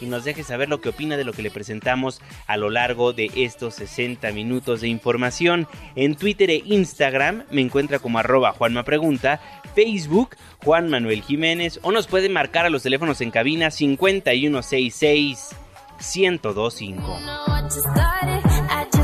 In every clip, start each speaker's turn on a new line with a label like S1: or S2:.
S1: y nos deje saber lo que opina de lo que le presentamos a lo largo de estos 60 minutos de información. En Twitter e Instagram me encuentra como arroba Juanma Pregunta, Facebook Juan Manuel Jiménez o nos puede marcar a los teléfonos en cabina 5166 1025.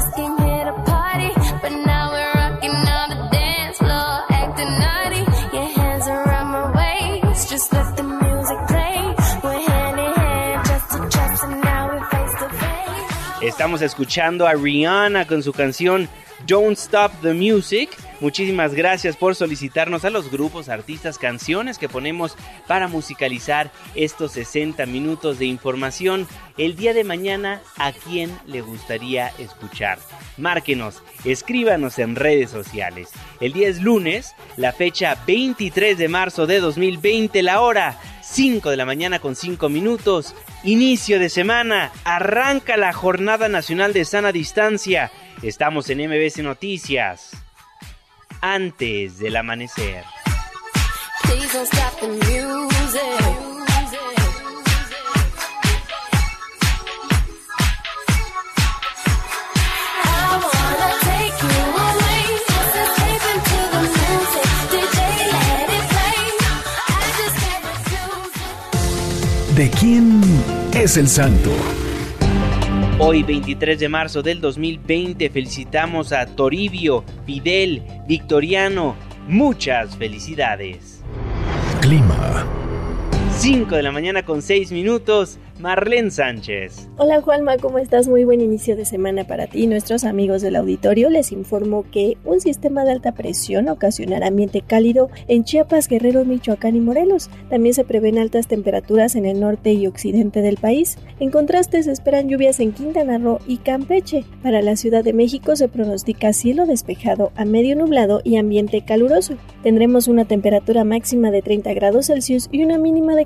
S1: Estamos escuchando a Rihanna con su canción Don't Stop the Music. Muchísimas gracias por solicitarnos a los grupos, artistas, canciones que ponemos para musicalizar estos 60 minutos de información. El día de mañana, ¿a quién le gustaría escuchar? Márquenos, escríbanos en redes sociales. El día es lunes, la fecha 23 de marzo de 2020, la hora 5 de la mañana con 5 minutos. Inicio de semana, arranca la Jornada Nacional de Sana Distancia. Estamos en MBC Noticias. Antes del amanecer.
S2: ¿De quién es el santo?
S1: Hoy 23 de marzo del 2020 felicitamos a Toribio, Fidel, Victoriano. Muchas felicidades.
S2: Clima.
S1: 5 de la mañana con 6 minutos. Marlene Sánchez.
S3: Hola Juanma, ¿cómo estás? Muy buen inicio de semana para ti nuestros amigos del auditorio. Les informo que un sistema de alta presión ocasionará ambiente cálido en Chiapas, Guerrero, Michoacán y Morelos. También se prevén altas temperaturas en el norte y occidente del país. En contraste, se esperan lluvias en Quintana Roo y Campeche. Para la Ciudad de México se pronostica cielo despejado a medio nublado y ambiente caluroso. Tendremos una temperatura máxima de 30 grados Celsius y una mínima de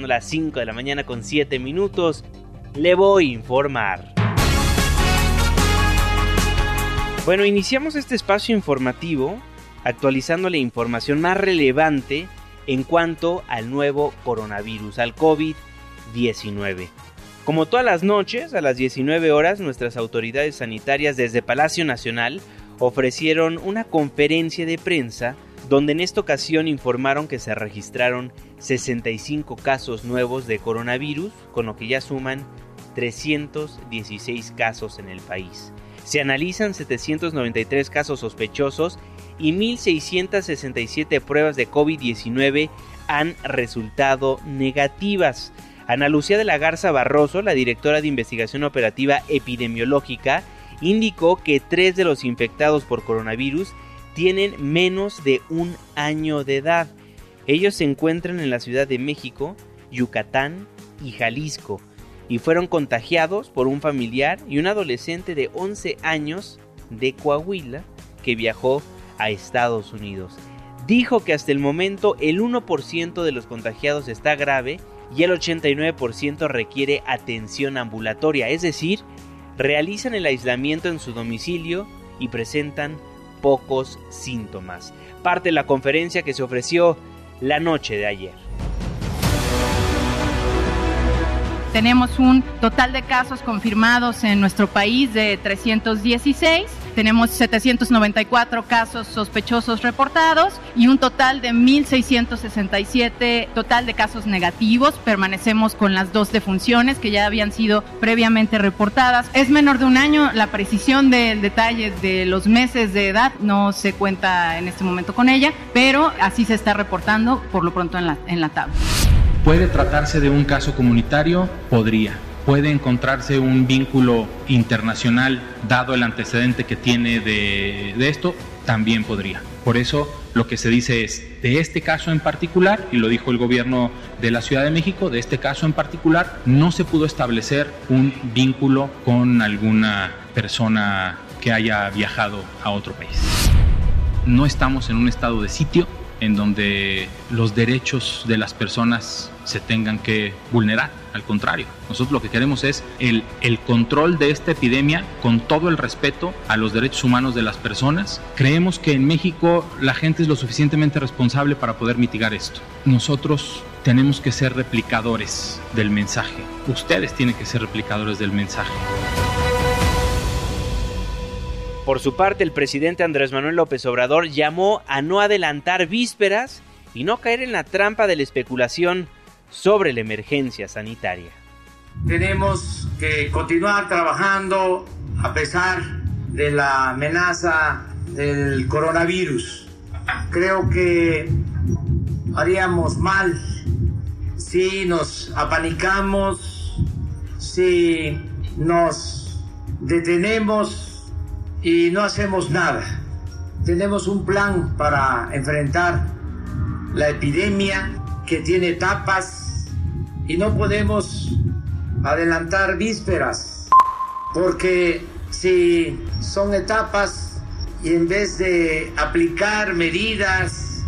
S1: las 5 de la mañana con 7 minutos. Le voy a informar. Bueno, iniciamos este espacio informativo actualizando la información más relevante en cuanto al nuevo coronavirus, al COVID-19. Como todas las noches, a las 19 horas, nuestras autoridades sanitarias desde Palacio Nacional ofrecieron una conferencia de prensa donde en esta ocasión informaron que se registraron 65 casos nuevos de coronavirus, con lo que ya suman 316 casos en el país. Se analizan 793 casos sospechosos y 1.667 pruebas de COVID-19 han resultado negativas. Ana Lucía de la Garza Barroso, la directora de investigación operativa epidemiológica, indicó que tres de los infectados por coronavirus tienen menos de un año de edad. Ellos se encuentran en la Ciudad de México, Yucatán y Jalisco y fueron contagiados por un familiar y un adolescente de 11 años de Coahuila que viajó a Estados Unidos. Dijo que hasta el momento el 1% de los contagiados está grave y el 89% requiere atención ambulatoria, es decir, realizan el aislamiento en su domicilio y presentan pocos síntomas. Parte de la conferencia que se ofreció la noche de ayer.
S4: Tenemos un total de casos confirmados en nuestro país de 316. Tenemos 794 casos sospechosos reportados y un total de 1.667 total de casos negativos. Permanecemos con las dos defunciones que ya habían sido previamente reportadas. Es menor de un año. La precisión del detalle de los meses de edad no se cuenta en este momento con ella, pero así se está reportando por lo pronto en la, en la tabla.
S5: ¿Puede tratarse de un caso comunitario? Podría. ¿Puede encontrarse un vínculo internacional dado el antecedente que tiene de, esto? También podría. Por eso lo que se dice es, de este caso en particular, y lo dijo el gobierno de la Ciudad de México, de este caso en particular, no se pudo establecer un vínculo con alguna persona que haya viajado a otro país. No estamos en un estado de sitio, en donde los derechos de las personas se tengan que vulnerar. Al contrario, nosotros lo que queremos es el, el, control de esta epidemia con todo el respeto a los derechos humanos de las personas. Creemos que en México la gente es lo suficientemente responsable para poder mitigar esto. Nosotros tenemos que ser replicadores del mensaje. Ustedes tienen que ser replicadores del mensaje.
S1: Por su parte, el presidente Andrés Manuel López Obrador llamó a no adelantar vísperas y no caer en la trampa de la especulación sobre la emergencia sanitaria.
S6: Tenemos que continuar trabajando a pesar de la amenaza del coronavirus. Creo que haríamos mal si nos apanicamos, si nos detenemos y no hacemos nada. Tenemos un plan para enfrentar la epidemia que tiene etapas y no podemos adelantar vísperas porque si son etapas y en vez de aplicar medidas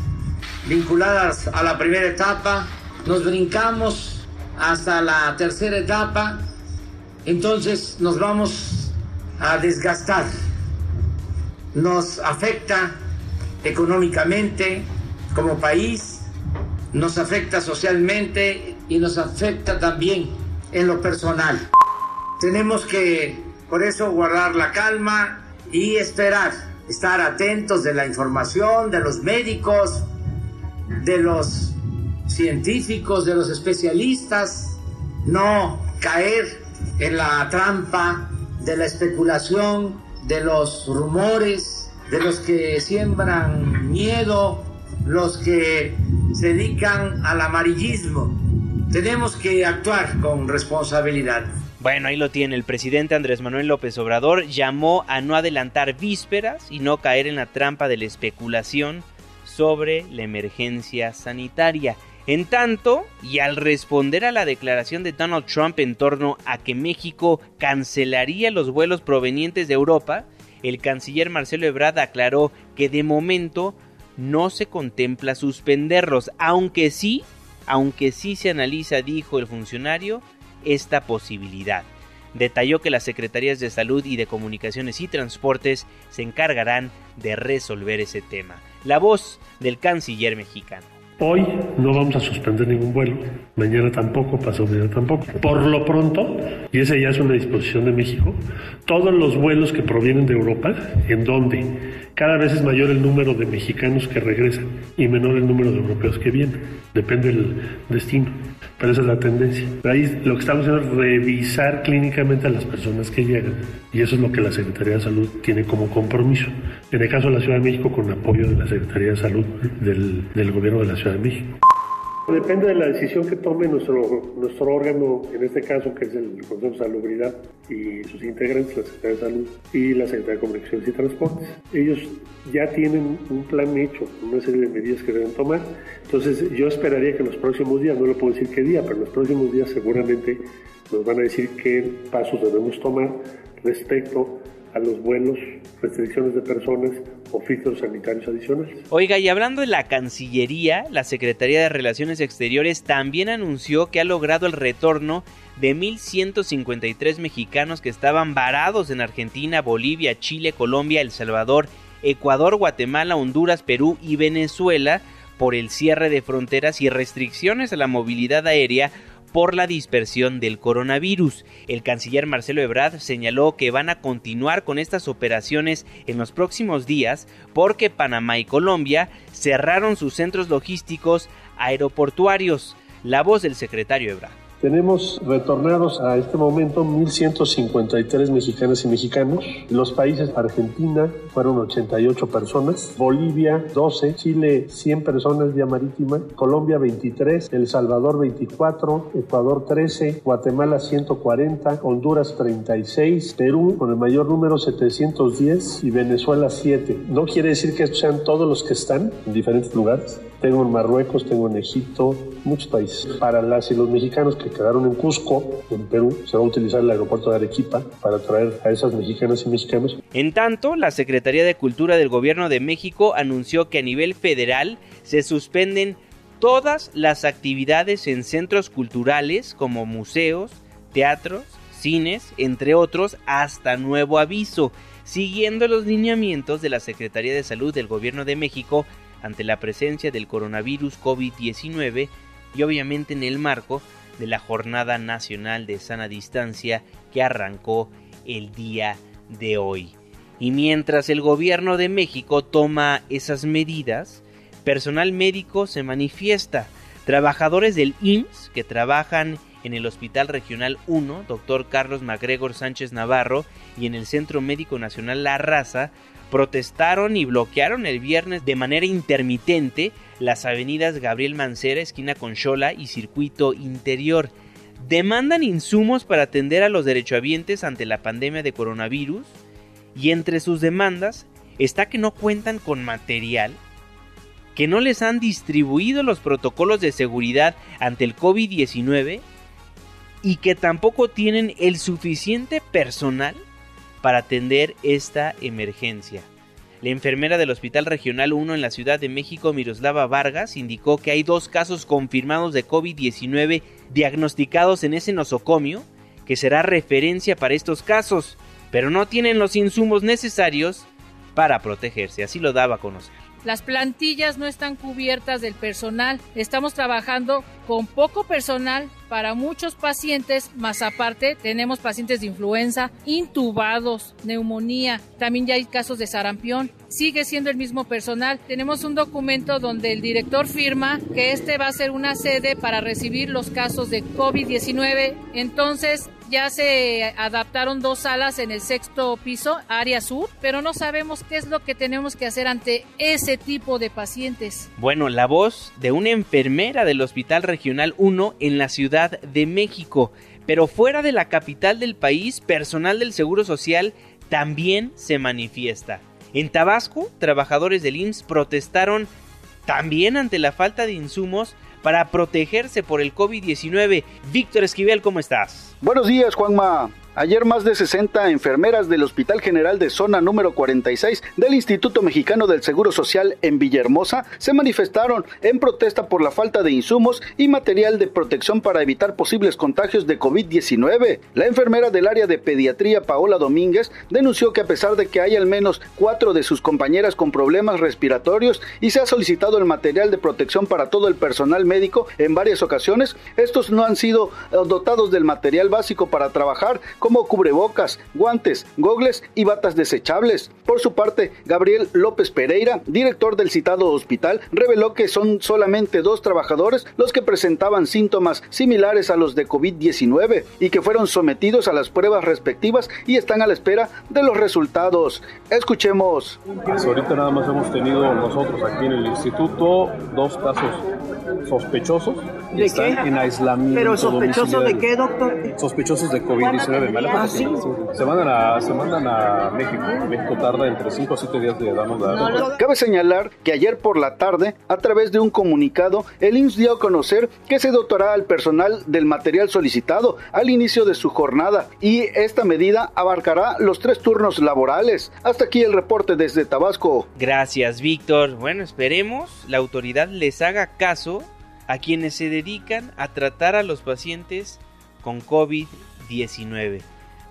S6: vinculadas a la primera etapa, nos brincamos hasta la tercera etapa, entonces nos vamos a desgastar. Nos afecta económicamente como país, nos afecta socialmente y nos afecta también en lo personal. Tenemos que, por eso, guardar la calma y esperar, estar atentos de la información de los médicos, de los científicos, de los especialistas, no caer en la trampa de la especulación de los rumores, de los que siembran miedo, los que se dedican al amarillismo. Tenemos que actuar con responsabilidad.
S1: Bueno, ahí lo tiene. El presidente Andrés Manuel López Obrador llamó a no adelantar vísperas y no caer en la trampa de la especulación sobre la emergencia sanitaria. En tanto, y al responder a la declaración de Donald Trump en torno a que México cancelaría los vuelos provenientes de Europa, el canciller Marcelo Ebrard aclaró que de momento no se contempla suspenderlos, aunque sí, aunque sí se analiza, dijo el funcionario, esta posibilidad. Detalló que las Secretarías de Salud y de Comunicaciones y Transportes se encargarán de resolver ese tema. La voz del canciller mexicano.
S7: Hoy no vamos a suspender ningún vuelo, mañana tampoco, pasado mañana tampoco. Por lo pronto, y esa ya es una disposición de México, todos los vuelos que provienen de Europa, en donde cada vez es mayor el número de mexicanos que regresan y menor el número de europeos que vienen, depende del destino. Pero esa es la tendencia. Ahí lo que estamos haciendo es revisar clínicamente a las personas que llegan y eso es lo que la Secretaría de Salud tiene como compromiso. En el caso de la Ciudad de México, con apoyo de la Secretaría de Salud del, del Gobierno de la Ciudad de México. Depende de la decisión que tome nuestro, nuestro órgano, en este caso que es el Consejo de Salubridad y sus integrantes, la Secretaría de Salud y la Secretaría de Comunicaciones y Transportes. Ellos ya tienen un plan hecho, una serie de medidas que deben tomar. Entonces yo esperaría que en los próximos días, no le puedo decir qué día, pero en los próximos días seguramente nos van a decir qué pasos debemos tomar respecto a los vuelos, restricciones de personas o filtros sanitarios adicionales.
S1: Oiga, y hablando de la Cancillería, la Secretaría de Relaciones Exteriores también anunció que ha logrado el retorno de 1.153 mexicanos que estaban varados en Argentina, Bolivia, Chile, Colombia, El Salvador, Ecuador, Guatemala, Honduras, Perú y Venezuela por el cierre de fronteras y restricciones a la movilidad aérea por la dispersión del coronavirus. El canciller Marcelo Ebrard señaló que van a continuar con estas operaciones en los próximos días porque Panamá y Colombia cerraron sus centros logísticos aeroportuarios. La voz del secretario Ebrard.
S7: Tenemos retornados a este momento 1.153 mexicanas y mexicanos. Los países Argentina fueron 88 personas, Bolivia 12, Chile 100 personas vía marítima, Colombia 23, El Salvador 24, Ecuador 13, Guatemala 140, Honduras 36, Perú con el mayor número 710 y Venezuela 7. No quiere decir que sean todos los que están en diferentes lugares. Tengo en Marruecos, tengo en Egipto, muchos países. Para las y los mexicanos que quedaron en Cusco, en Perú, se va a utilizar el aeropuerto de Arequipa para traer a esas mexicanas y mexicanos.
S1: En tanto, la Secretaría de Cultura del Gobierno de México anunció que a nivel federal se suspenden todas las actividades en centros culturales como museos, teatros, cines, entre otros, hasta nuevo aviso, siguiendo los lineamientos de la Secretaría de Salud del Gobierno de México ante la presencia del coronavirus COVID-19 y obviamente en el marco de la Jornada Nacional de Sana Distancia que arrancó el día de hoy. Y mientras el gobierno de México toma esas medidas, personal médico se manifiesta. Trabajadores del IMSS que trabajan en el Hospital Regional 1, doctor Carlos Macgregor Sánchez Navarro, y en el Centro Médico Nacional La Raza, protestaron y bloquearon el viernes de manera intermitente las avenidas Gabriel Mancera, esquina Conchola y Circuito Interior. Demandan insumos para atender a los derechohabientes ante la pandemia de coronavirus y entre sus demandas está que no cuentan con material, que no les han distribuido los protocolos de seguridad ante el COVID-19 y que tampoco tienen el suficiente personal para atender esta emergencia. La enfermera del Hospital Regional 1 en la Ciudad de México, Miroslava Vargas, indicó que hay dos casos confirmados de COVID-19 diagnosticados en ese nosocomio, que será referencia para estos casos, pero no tienen los insumos necesarios para protegerse, así lo daba a conocer.
S8: Las plantillas no están cubiertas del personal. Estamos trabajando con poco personal para muchos pacientes, más aparte tenemos pacientes de influenza, intubados, neumonía, también ya hay casos de sarampión. Sigue siendo el mismo personal. Tenemos un documento donde el director firma que este va a ser una sede para recibir los casos de COVID-19. Entonces, ya se adaptaron dos salas en el sexto piso, área sur, pero no sabemos qué es lo que tenemos que hacer ante ese tipo de pacientes.
S1: Bueno, la voz de una enfermera del Hospital Regional 1 en la Ciudad de México. Pero fuera de la capital del país, personal del Seguro Social también se manifiesta. En Tabasco, trabajadores del IMSS protestaron también ante la falta de insumos para protegerse por el COVID-19. Víctor Esquivel, ¿cómo estás?
S9: Buenos días, Juanma. Ayer más de 60 enfermeras del Hospital General de Zona número 46 del Instituto Mexicano del Seguro Social en Villahermosa se manifestaron en protesta por la falta de insumos y material de protección para evitar posibles contagios de COVID-19. La enfermera del área de pediatría Paola Domínguez denunció que a pesar de que hay al menos cuatro de sus compañeras con problemas respiratorios y se ha solicitado el material de protección para todo el personal médico en varias ocasiones, estos no han sido eh, dotados del material básico para trabajar como cubrebocas, guantes, gogles y batas desechables. Por su parte, Gabriel López Pereira, director del citado hospital, reveló que son solamente dos trabajadores los que presentaban síntomas similares a los de COVID-19 y que fueron sometidos a las pruebas respectivas y están a la espera de los resultados. Escuchemos.
S10: Pues ahorita nada más hemos tenido nosotros aquí en el instituto dos casos sospechosos.
S11: ¿De qué?
S10: En aislamiento.
S11: ¿Pero sospechosos de qué, doctor?
S10: Sospechosos de COVID-19.
S11: Ah, sí.
S10: Se mandan, a, se mandan a México. México tarda entre 5 a 7 días de darnos la
S9: Cabe señalar que ayer por la tarde, a través de un comunicado, el IMSS dio a conocer que se dotará al personal del material solicitado al inicio de su jornada y esta medida abarcará los tres turnos laborales. Hasta aquí el reporte desde Tabasco.
S1: Gracias, Víctor. Bueno, esperemos la autoridad les haga caso a quienes se dedican a tratar a los pacientes con COVID-19.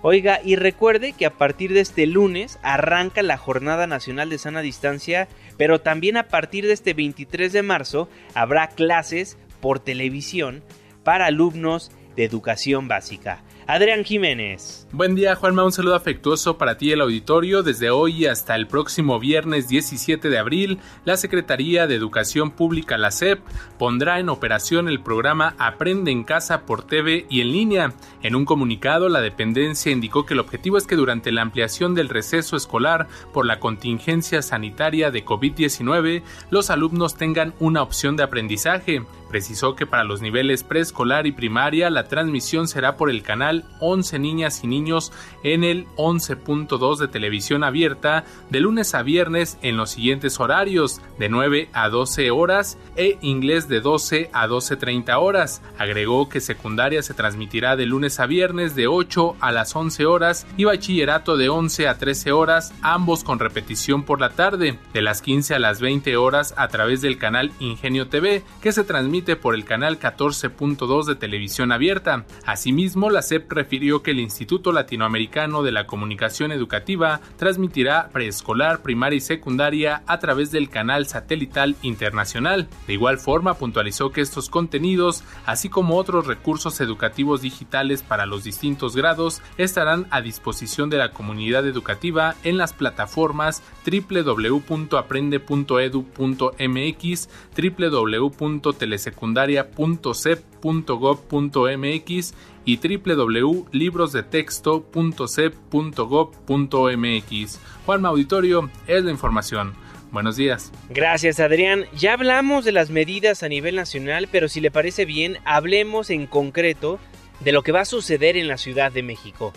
S1: Oiga, y recuerde que a partir de este lunes arranca la Jornada Nacional de Sana Distancia, pero también a partir de este 23 de marzo habrá clases por televisión para alumnos de educación básica. Adrián Jiménez.
S12: Buen día, Juanma. Un saludo afectuoso para ti, el auditorio. Desde hoy hasta el próximo viernes 17 de abril, la Secretaría de Educación Pública, la SEP, pondrá en operación el programa Aprende en Casa por TV y en línea. En un comunicado, la dependencia indicó que el objetivo es que durante la ampliación del receso escolar por la contingencia sanitaria de COVID-19, los alumnos tengan una opción de aprendizaje. Precisó que para los niveles preescolar y primaria la transmisión será por el canal 11 Niñas y Niños en el 11.2 de televisión abierta de lunes a viernes en los siguientes horarios de 9 a 12 horas e inglés de 12 a 12.30 horas. Agregó que secundaria se transmitirá de lunes a viernes de 8 a las 11 horas y bachillerato de 11 a 13 horas, ambos con repetición por la tarde, de las 15 a las 20 horas a través del canal Ingenio TV, que se transmite por el canal 14.2 de televisión abierta. Asimismo, la Refirió que el Instituto Latinoamericano de la Comunicación Educativa transmitirá preescolar, primaria y secundaria a través del canal satelital internacional. De igual forma, puntualizó que estos contenidos, así como otros recursos educativos digitales para los distintos grados, estarán a disposición de la comunidad educativa en las plataformas www.aprende.edu.mx, www.telesecundaria secundaria.cep.gov.mx y www.librosdetexto.cep.gov.mx. Juan Auditorio es la información. Buenos días.
S1: Gracias Adrián. Ya hablamos de las medidas a nivel nacional, pero si le parece bien, hablemos en concreto de lo que va a suceder en la Ciudad de México.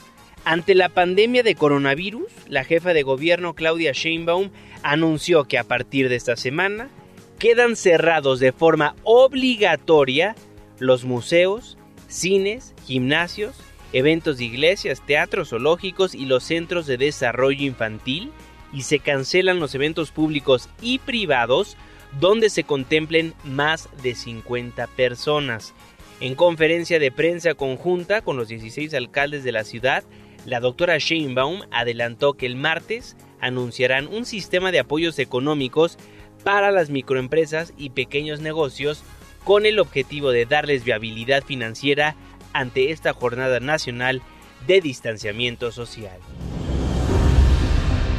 S1: Ante la pandemia de coronavirus, la jefa de gobierno Claudia Sheinbaum anunció que a partir de esta semana quedan cerrados de forma obligatoria los museos, cines, gimnasios, eventos de iglesias, teatros zoológicos y los centros de desarrollo infantil y se cancelan los eventos públicos y privados donde se contemplen más de 50 personas. En conferencia de prensa conjunta con los 16 alcaldes de la ciudad, la doctora Sheinbaum adelantó que el martes anunciarán un sistema de apoyos económicos para las microempresas y pequeños negocios con el objetivo de darles viabilidad financiera ante esta jornada nacional de distanciamiento social.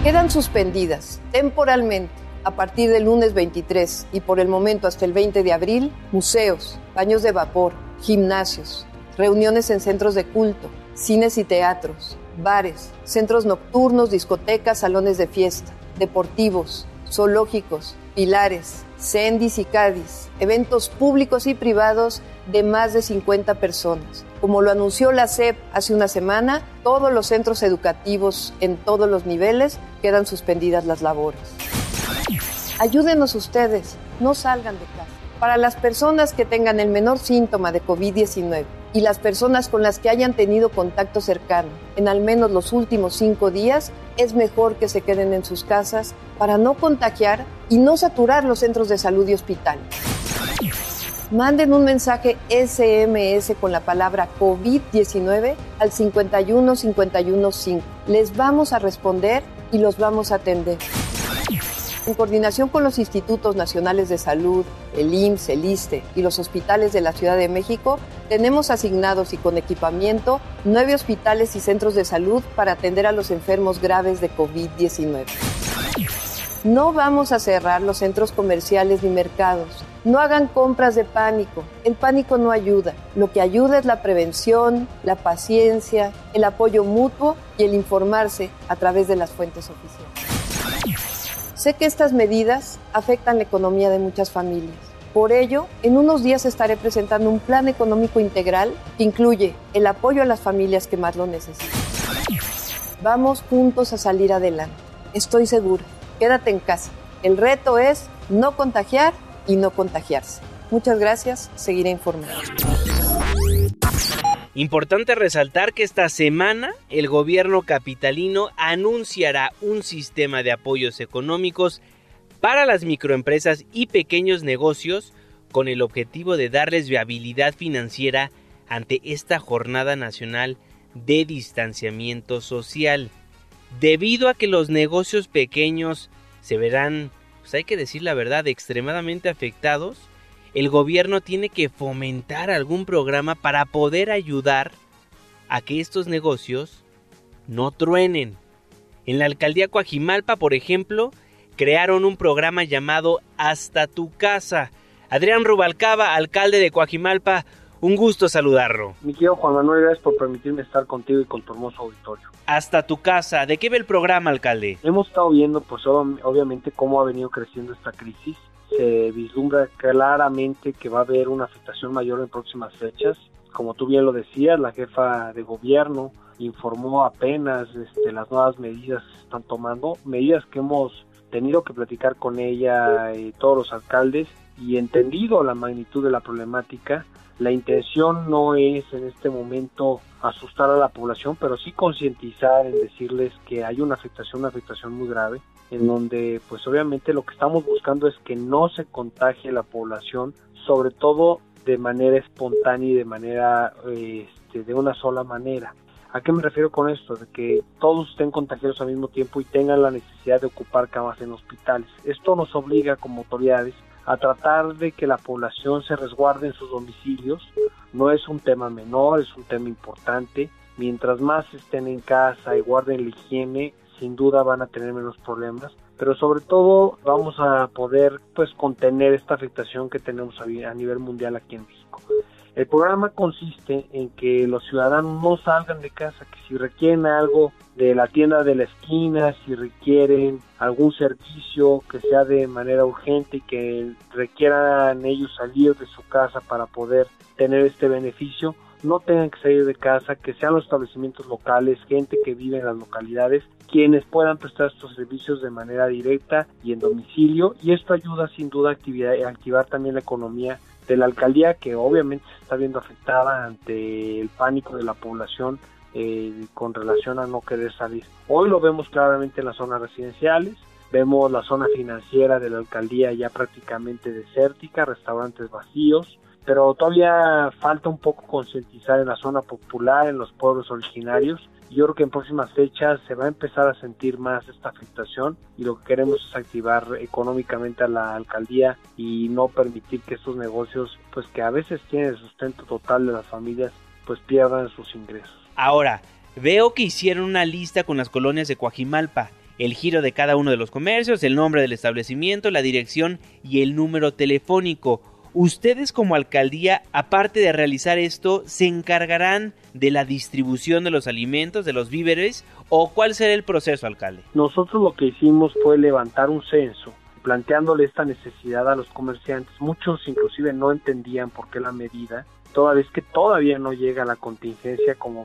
S13: Quedan suspendidas temporalmente a partir del lunes 23 y por el momento hasta el 20 de abril museos, baños de vapor, gimnasios, reuniones en centros de culto, cines y teatros, bares, centros nocturnos, discotecas, salones de fiesta, deportivos, zoológicos, pilares, CENDIS y CADIS, eventos públicos y privados de más de 50 personas. Como lo anunció la SEP hace una semana, todos los centros educativos en todos los niveles quedan suspendidas las labores. Ayúdenos ustedes, no salgan de casa. Para las personas que tengan el menor síntoma de COVID-19 y las personas con las que hayan tenido contacto cercano en al menos los últimos cinco días, es mejor que se queden en sus casas para no contagiar y no saturar los centros de salud y hospitales. Manden un mensaje SMS con la palabra COVID-19 al 51515. Les vamos a responder y los vamos a atender. En coordinación con los institutos nacionales de salud, el IMSS, el ISTE y los hospitales de la Ciudad de México, Tenemos asignados y con equipamiento nueve hospitales y centros de salud para atender a los enfermos graves de COVID-19. No vamos a cerrar los centros comerciales ni mercados. No hagan compras de pánico. El pánico no ayuda. Lo que ayuda es la prevención, la paciencia, el apoyo mutuo y el informarse a través de las fuentes oficiales. Sé que estas medidas afectan la economía de muchas familias. Por ello, en unos días estaré presentando un plan económico integral que incluye el apoyo a las familias que más lo necesitan. Vamos juntos a salir adelante. Estoy segura quédate en casa. El reto es no contagiar y no contagiarse. Muchas gracias, seguiré informando.
S1: Importante resaltar que esta semana el gobierno capitalino anunciará un sistema de apoyos económicos para las microempresas y pequeños negocios con el objetivo de darles viabilidad financiera ante esta jornada nacional de distanciamiento social. Debido a que los negocios pequeños se verán, pues hay que decir la verdad, extremadamente afectados, el gobierno tiene que fomentar algún programa para poder ayudar a que estos negocios no truenen. En la alcaldía Coajimalpa, por ejemplo, crearon un programa llamado Hasta tu casa. Adrián Rubalcaba, alcalde de Coajimalpa, un gusto saludarlo.
S14: Mi querido Juan Manuel, gracias por permitirme estar contigo y con tu hermoso auditorio.
S1: Hasta tu casa. ¿De qué ve el programa, alcalde?
S14: Hemos estado viendo, pues obviamente, cómo ha venido creciendo esta crisis. Se vislumbra claramente que va a haber una afectación mayor en próximas fechas. Como tú bien lo decías, la jefa de gobierno informó apenas este, las nuevas medidas que se están tomando, medidas que hemos tenido que platicar con ella y todos los alcaldes y entendido la magnitud de la problemática la intención no es en este momento asustar a la población, pero sí concientizar en decirles que hay una afectación, una afectación muy grave, en donde pues obviamente lo que estamos buscando es que no se contagie la población, sobre todo de manera espontánea y de manera este, de una sola manera. ¿A qué me refiero con esto? De que todos estén contagiados al mismo tiempo y tengan la necesidad de ocupar camas en hospitales. Esto nos obliga como autoridades a tratar de que la población se resguarde en sus domicilios. No es un tema menor, es un tema importante. Mientras más estén en casa y guarden la higiene, sin duda van a tener menos problemas. Pero sobre todo vamos a poder pues contener esta afectación que tenemos a nivel mundial aquí en México. El programa consiste en que los ciudadanos no salgan de casa, que si requieren algo de la tienda de la esquina, si requieren algún servicio que sea de manera urgente y que requieran ellos salir de su casa para poder tener este beneficio, no tengan que salir de casa, que sean los establecimientos locales, gente que vive en las localidades, quienes puedan prestar estos servicios de manera directa y en domicilio y esto ayuda sin duda a, activar también la economía de la alcaldía que obviamente se está viendo afectada ante el pánico de la población eh, con relación a no querer salir. Hoy lo vemos claramente en las zonas residenciales, vemos la zona financiera de la alcaldía ya prácticamente desértica, restaurantes vacíos, pero todavía falta un poco concientizar en la zona popular, en los pueblos originarios, yo creo que en próximas fechas se va a empezar a sentir más esta afectación y lo que queremos es activar económicamente a la alcaldía y no permitir que estos negocios, pues que a veces tienen el sustento total de las familias, pues pierdan sus ingresos.
S1: Ahora, veo que hicieron una lista con las colonias de Coajimalpa, el giro de cada uno de los comercios, el nombre del establecimiento, la dirección y el número telefónico. Ustedes como alcaldía, aparte de realizar esto, ¿se encargarán de la distribución de los alimentos, de los víveres? ¿O cuál será el proceso, alcalde?
S14: Nosotros lo que hicimos fue levantar un censo planteándole esta necesidad a los comerciantes. Muchos inclusive no entendían por qué la medida, toda vez que todavía no llega la contingencia como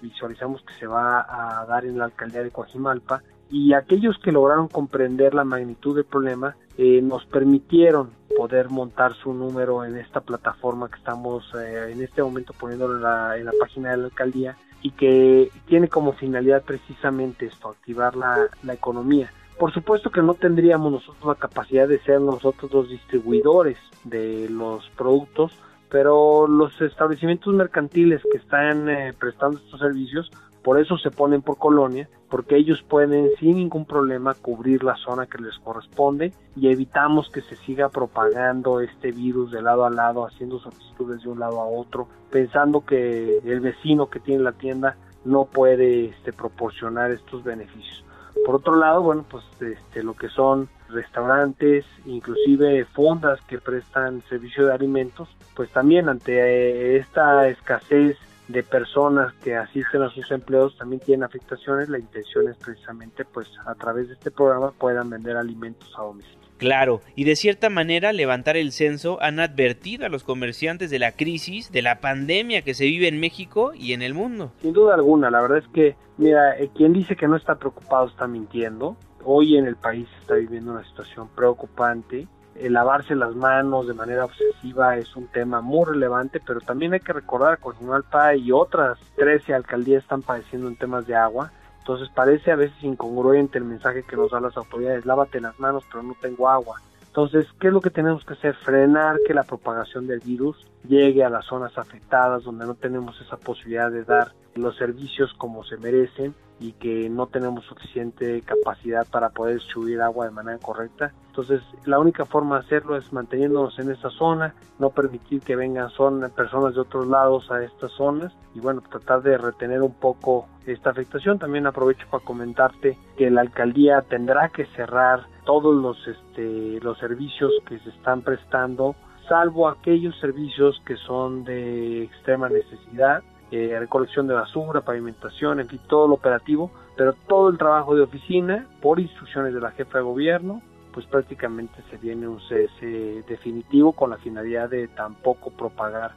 S14: visualizamos que se va a dar en la alcaldía de Coajimalpa. Y aquellos que lograron comprender la magnitud del problema eh, nos permitieron poder montar su número en esta plataforma que estamos eh, en este momento poniéndolo en la, página de la alcaldía y que tiene como finalidad precisamente esto, activar la, la economía. Por supuesto que no tendríamos nosotros la capacidad de ser nosotros los distribuidores de los productos, pero los establecimientos mercantiles que están eh, prestando estos servicios Por eso se ponen por colonia, porque ellos pueden sin ningún problema cubrir la zona que les corresponde y evitamos que se siga propagando este virus de lado a lado, haciendo solicitudes de un lado a otro, pensando que el vecino que tiene la tienda no puede este, proporcionar estos beneficios. Por otro lado, bueno, pues este, lo que son restaurantes, inclusive fondas que prestan servicio de alimentos, pues también ante eh, esta escasez de personas que asisten a sus empleos también tienen afectaciones, la intención es precisamente pues a través de este programa puedan vender alimentos a domicilio.
S1: Claro, y de cierta manera levantar el censo han advertido a los comerciantes de la crisis, de la pandemia que se vive en México y en el mundo.
S14: Sin duda alguna, la verdad es que, mira, eh, quien dice que no está preocupado está mintiendo. Hoy en el país está viviendo una situación preocupante. El lavarse las manos de manera obsesiva es un tema muy relevante, pero también hay que recordar que Coajimalpa y otras 13 alcaldías están padeciendo en temas de agua entonces parece a veces incongruente el mensaje que nos dan las autoridades, lávate las manos pero no tengo agua. Entonces, ¿qué es lo que tenemos que hacer? Frenar que la propagación del virus llegue a las zonas afectadas donde no tenemos esa posibilidad de dar los servicios como se merecen y que no tenemos suficiente capacidad para poder subir agua de manera correcta. Entonces, la única forma de hacerlo es manteniéndonos en esa zona, no permitir que vengan son, personas de otros lados a estas zonas y bueno, tratar de retener un poco esta afectación. También aprovecho para comentarte que la alcaldía tendrá que cerrar todos los, este, los servicios que se están prestando, salvo aquellos servicios que son de extrema necesidad eh, recolección de basura, pavimentación, en fin, todo lo operativo, pero todo el trabajo de oficina, por instrucciones de la jefa de gobierno, pues prácticamente se viene un cese definitivo con la finalidad de tampoco propagar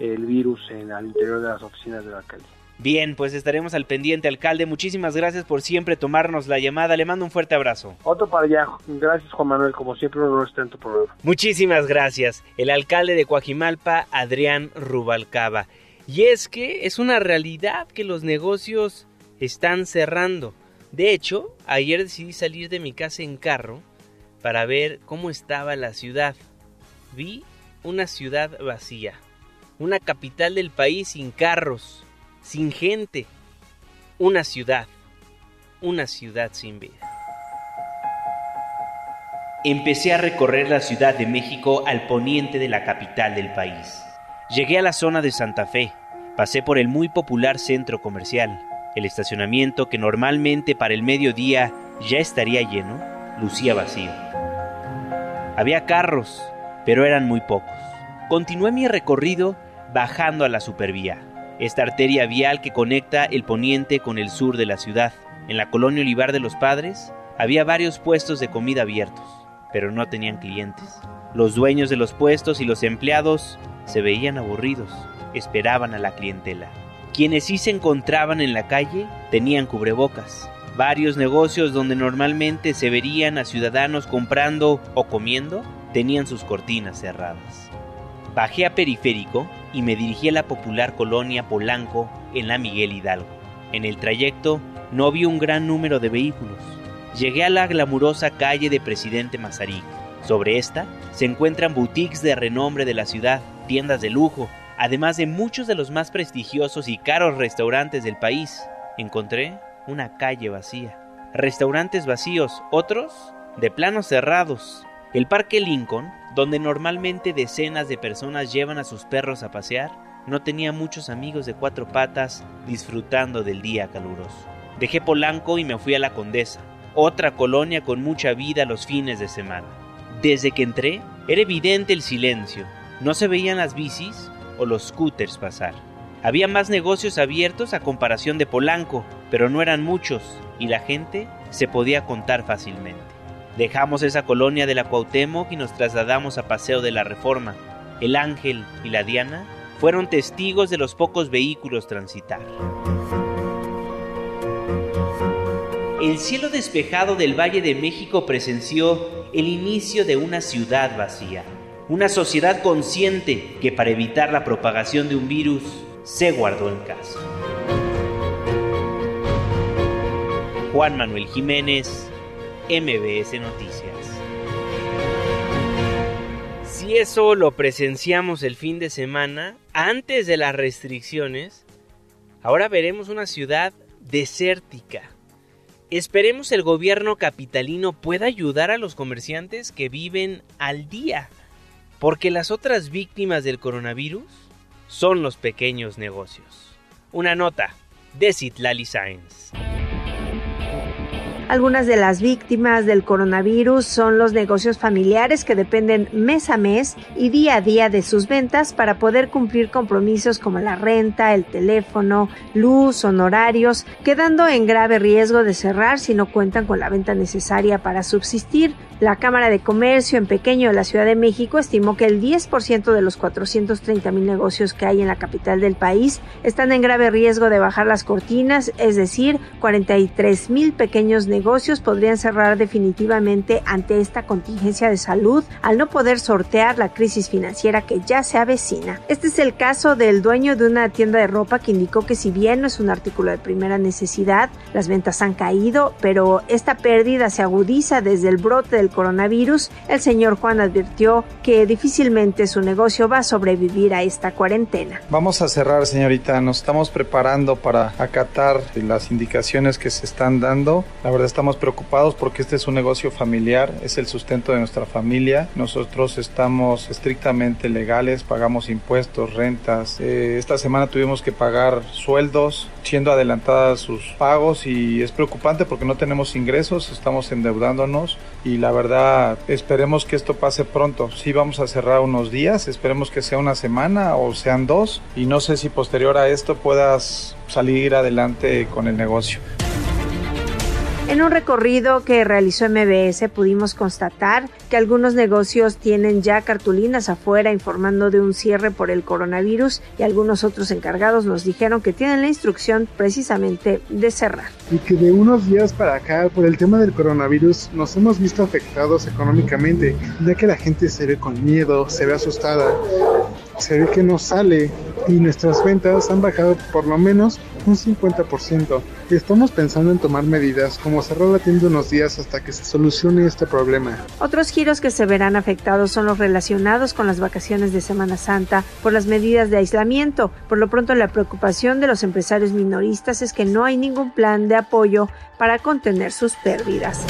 S14: el virus en al interior de las oficinas de la alcaldía.
S1: Bien, pues estaremos al pendiente, alcalde. Muchísimas gracias por siempre tomarnos la llamada. Le mando un fuerte abrazo.
S14: Otro para allá. Gracias, Juan Manuel. Como siempre, un honor estar en tu programa.
S1: Muchísimas gracias. El alcalde de Coajimalpa, Adrián Rubalcaba. Y es que es una realidad que los negocios están cerrando. De hecho, ayer decidí salir de mi casa en carro para ver cómo estaba la ciudad. Vi una ciudad vacía, una capital del país sin carros, sin gente, una ciudad, una ciudad sin vida. Empecé a recorrer la Ciudad de México al poniente de la capital del país. Llegué a la zona de Santa Fe, Pasé por el muy popular centro comercial. El estacionamiento, que normalmente para el mediodía ya estaría lleno, lucía vacío. Había carros, pero eran muy pocos. Continué mi recorrido bajando a la supervía, esta arteria vial que conecta el poniente con el sur de la ciudad. En la colonia Olivar de los Padres había varios puestos de comida abiertos, pero no tenían clientes. Los dueños de los puestos y los empleados se veían aburridos esperaban a la clientela. Quienes sí se encontraban en la calle tenían cubrebocas. Varios negocios donde normalmente se verían a ciudadanos comprando o comiendo tenían sus cortinas cerradas. Bajé a Periférico y me dirigí a la popular colonia Polanco en la Miguel Hidalgo. En el trayecto no vi un gran número de vehículos. Llegué a la glamurosa calle de Presidente Mazarik. Sobre esta se encuentran boutiques de renombre de la ciudad, tiendas de lujo, además de muchos de los más prestigiosos y caros restaurantes del país, encontré una calle vacía. Restaurantes vacíos, otros de planos cerrados. El Parque Lincoln, donde normalmente decenas de personas llevan a sus perros a pasear, no tenía muchos amigos de cuatro patas disfrutando del día caluroso. Dejé Polanco y me fui a la Condesa, otra colonia con mucha vida los fines de semana. Desde que entré, era evidente el silencio. No se veían las bicis o los scooters pasar. Había más negocios abiertos a comparación de Polanco, pero no eran muchos y la gente se podía contar fácilmente. Dejamos esa colonia de la Cuauhtémoc y nos trasladamos a Paseo de la Reforma. El Ángel y la Diana fueron testigos de los pocos vehículos transitar. El cielo despejado del Valle de México presenció el inicio de una ciudad vacía una sociedad consciente que para evitar la propagación de un virus se guardó en casa. Juan Manuel Jiménez, MBS Noticias. Si eso lo presenciamos el fin de semana, antes de las restricciones, ahora veremos una ciudad desértica. Esperemos el gobierno capitalino pueda ayudar a los comerciantes que viven al día, porque las otras víctimas del coronavirus son los pequeños negocios. Una nota de Citlali Science.
S15: Algunas de las víctimas del coronavirus son los negocios familiares que dependen mes a mes y día a día de sus ventas para poder cumplir compromisos como la renta, el teléfono, luz, honorarios, quedando en grave riesgo de cerrar si no cuentan con la venta necesaria para subsistir. La Cámara de Comercio en Pequeño de la Ciudad de México estimó que el 10% de los 430 mil negocios que hay en la capital del país están en grave riesgo de bajar las cortinas, es decir, 43 mil pequeños negocios podrían cerrar definitivamente ante esta contingencia de salud al no poder sortear la crisis financiera que ya se avecina. Este es el caso del dueño de una tienda de ropa que indicó que si bien no es un artículo de primera necesidad, las ventas han caído, pero esta pérdida se agudiza desde el brote del coronavirus, el señor Juan advirtió que difícilmente su negocio va a sobrevivir a esta cuarentena.
S16: Vamos a cerrar, señorita. Nos estamos preparando para acatar las indicaciones que se están dando. La verdad estamos preocupados porque este es un negocio familiar, es el sustento de nuestra familia. Nosotros estamos estrictamente legales, pagamos impuestos, rentas. Eh, esta semana tuvimos que pagar sueldos, siendo adelantadas sus pagos y es preocupante porque no tenemos ingresos, estamos endeudándonos y la verdad esperemos que esto pase pronto. Sí vamos a cerrar unos días, esperemos que sea una semana o sean dos y no sé si posterior a esto puedas salir adelante con el negocio.
S15: En un recorrido que realizó MBS pudimos constatar que algunos negocios tienen ya cartulinas afuera informando de un cierre por el coronavirus y algunos otros encargados nos dijeron que tienen la instrucción precisamente de cerrar.
S17: Y que de unos días para acá, por el tema del coronavirus, nos hemos visto afectados económicamente, ya que la gente se ve con miedo, se ve asustada, se ve que no sale y nuestras ventas han bajado por lo menos un 50%. Estamos pensando en tomar medidas como cerrar la tienda unos días hasta que se solucione este problema.
S15: Otros giros que se verán afectados son los relacionados con las vacaciones de Semana Santa por las medidas de aislamiento. Por lo pronto la preocupación de los empresarios minoristas es que no hay ningún plan de apoyo para contener sus pérdidas.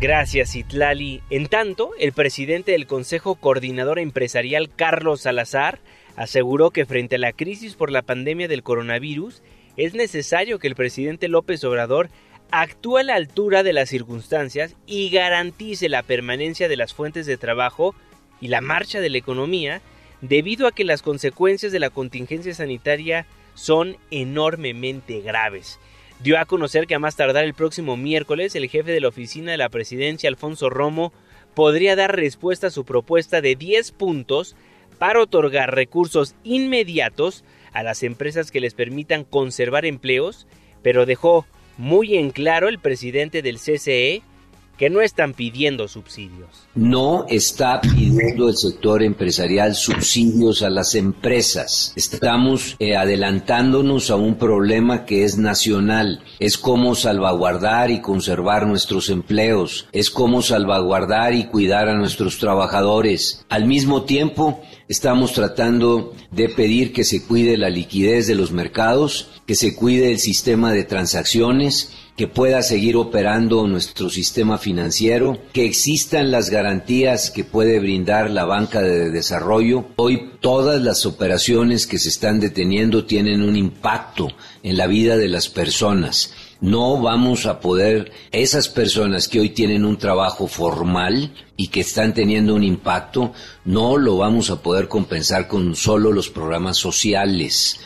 S1: Gracias, Itlali. En tanto, el presidente del Consejo Coordinador Empresarial, Carlos Salazar, aseguró que frente a la crisis por la pandemia del coronavirus, es necesario que el presidente López Obrador actúe a la altura de las circunstancias y garantice la permanencia de las fuentes de trabajo y la marcha de la economía, debido a que las consecuencias de la contingencia sanitaria son enormemente graves dio a conocer que a más tardar el próximo miércoles el jefe de la oficina de la presidencia, Alfonso Romo, podría dar respuesta a su propuesta de 10 puntos para otorgar recursos inmediatos a las empresas que les permitan conservar empleos, pero dejó muy en claro el presidente del CCE que no están pidiendo subsidios.
S18: No está pidiendo el sector empresarial subsidios a las empresas. Estamos eh, adelantándonos a un problema que es nacional. Es cómo salvaguardar y conservar nuestros empleos. Es cómo salvaguardar y cuidar a nuestros trabajadores. Al mismo tiempo, estamos tratando de pedir que se cuide la liquidez de los mercados, que se cuide el sistema de transacciones, que pueda seguir operando nuestro sistema financiero, que existan las garantías que puede brindar la banca de desarrollo. Hoy todas las operaciones que se están deteniendo tienen un impacto en la vida de las personas. No vamos a poder, esas personas que hoy tienen un trabajo formal y que están teniendo un impacto, no lo vamos a poder compensar con solo los programas sociales.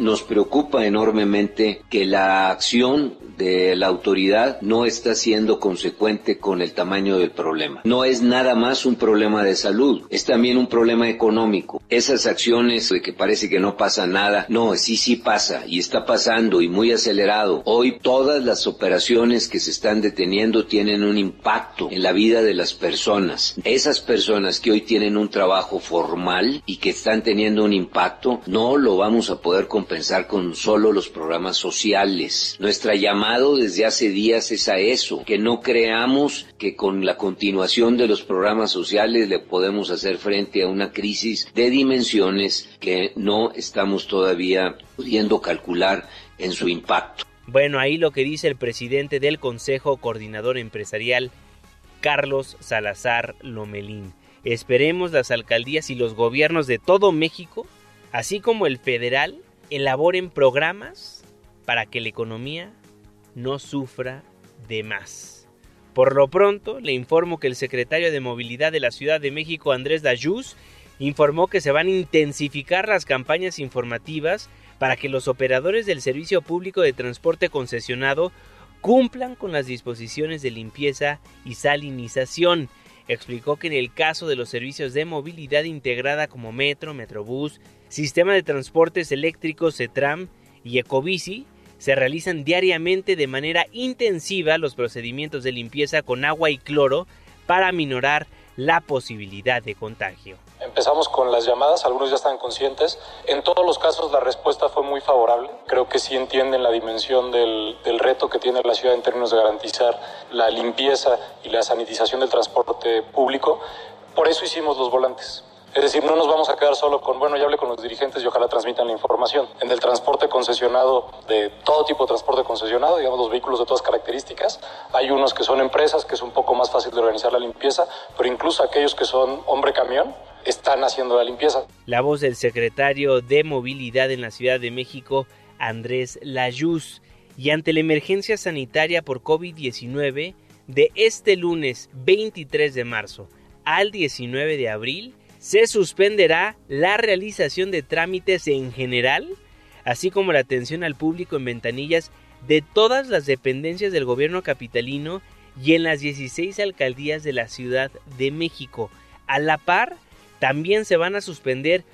S18: Nos preocupa enormemente que la acción de la autoridad no está siendo consecuente con el tamaño del problema. No es nada más un problema de salud, es también un problema económico. Esas acciones de que parece que no pasa nada, no, sí, sí pasa y está pasando y muy acelerado. Hoy todas las operaciones que se están deteniendo tienen un impacto en la vida de las personas. Esas personas que hoy tienen un trabajo formal y que están teniendo un impacto, no lo vamos a poder compensar compensar con solo los programas sociales. Nuestra llamado desde hace días es a eso, que no creamos que con la continuación de los programas sociales le podemos hacer frente a una crisis de dimensiones que no estamos todavía pudiendo calcular en su impacto.
S1: Bueno, ahí lo que dice el presidente del Consejo Coordinador Empresarial, Carlos Salazar Lomelín. Esperemos las alcaldías y los gobiernos de todo México, así como el federal, elaboren programas para que la economía no sufra de más. Por lo pronto, le informo que el secretario de Movilidad de la Ciudad de México, Andrés Dayús, informó que se van a intensificar las campañas informativas para que los operadores del servicio público de transporte concesionado cumplan con las disposiciones de limpieza y salinización. Explicó que en el caso de los servicios de movilidad integrada como metro, metrobús, sistema de transportes eléctricos CETRAM y Ecobici, se realizan diariamente de manera intensiva los procedimientos de limpieza con agua y cloro para minorar la posibilidad de contagio.
S10: Empezamos con las llamadas, algunos ya están conscientes. En todos los casos la respuesta fue muy favorable. Creo que sí entienden la dimensión del, del, reto que tiene la ciudad en términos de garantizar la limpieza y la sanitización del transporte público. Por eso hicimos los volantes. Es decir, no nos vamos a quedar solo con, bueno, ya hablé con los dirigentes y ojalá transmitan la información. En el transporte concesionado, de todo tipo de transporte concesionado, digamos los vehículos de todas características, hay unos que son empresas, que es un poco más fácil de organizar la limpieza, pero incluso aquellos que son hombre-camión, están haciendo la limpieza.
S1: La voz del secretario de Movilidad en la Ciudad de México, Andrés Layuz. Y ante la emergencia sanitaria por COVID-19, de este lunes 23 de marzo al 19 de abril, se suspenderá la realización de trámites en general, así como la atención al público en ventanillas de todas las dependencias del gobierno capitalino y en las 16 alcaldías de la Ciudad de México. A la par, también se van a suspender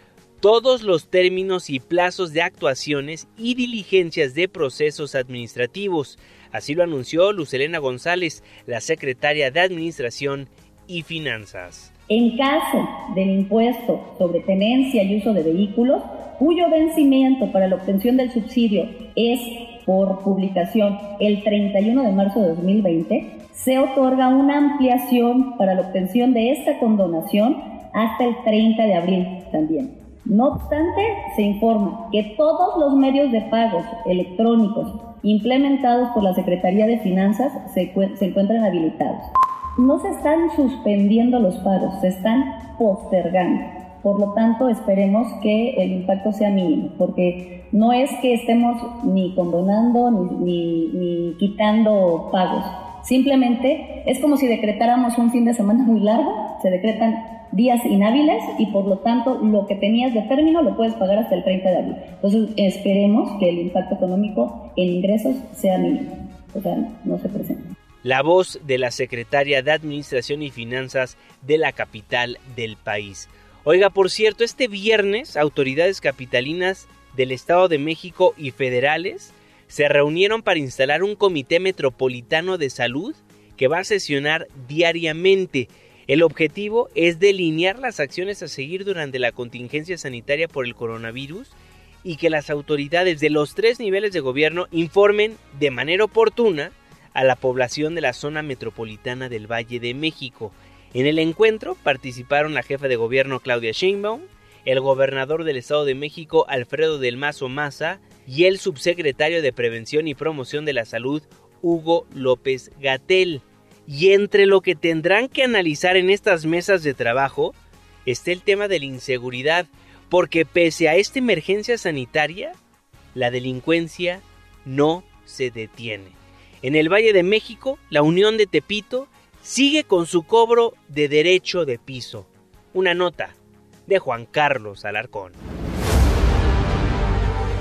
S1: todos los términos y plazos de actuaciones y diligencias de procesos administrativos. Así lo anunció Lucelena González, la secretaria de Administración y Finanzas.
S19: En caso del impuesto sobre tenencia y uso de vehículos, cuyo vencimiento para la obtención del subsidio es por publicación el 31 de marzo de 2020, se otorga una ampliación para la obtención de esta condonación hasta el 30 de abril también. No obstante, se informa que todos los medios de pagos electrónicos implementados por la Secretaría de Finanzas se, se encuentran habilitados no se están suspendiendo los pagos, se están postergando. Por lo tanto, esperemos que el impacto sea mínimo, porque no es que estemos ni condonando ni, ni, quitando pagos. Simplemente es como si decretáramos un fin de semana muy largo, se decretan días inhábiles y por lo tanto lo que tenías de término lo puedes pagar hasta el 30 de abril. Entonces esperemos que el impacto económico en ingresos sea mínimo, o sea, no se presente
S1: la voz de la secretaria de Administración y Finanzas de la capital del país. Oiga, por cierto, este viernes autoridades capitalinas del Estado de México y federales se reunieron para instalar un comité metropolitano de salud que va a sesionar diariamente. El objetivo es delinear las acciones a seguir durante la contingencia sanitaria por el coronavirus y que las autoridades de los tres niveles de gobierno informen de manera oportuna a la población de la zona metropolitana del Valle de México. En el encuentro participaron la jefa de gobierno Claudia Sheinbaum, el gobernador del Estado de México Alfredo del Mazo Maza y el subsecretario de Prevención y Promoción de la Salud Hugo López Gatel. Y entre lo que tendrán que analizar en estas mesas de trabajo está el tema de la inseguridad, porque pese a esta emergencia sanitaria, la delincuencia no se detiene. En el Valle de México, la Unión de Tepito sigue con su cobro de derecho de piso. Una nota de Juan Carlos Alarcón.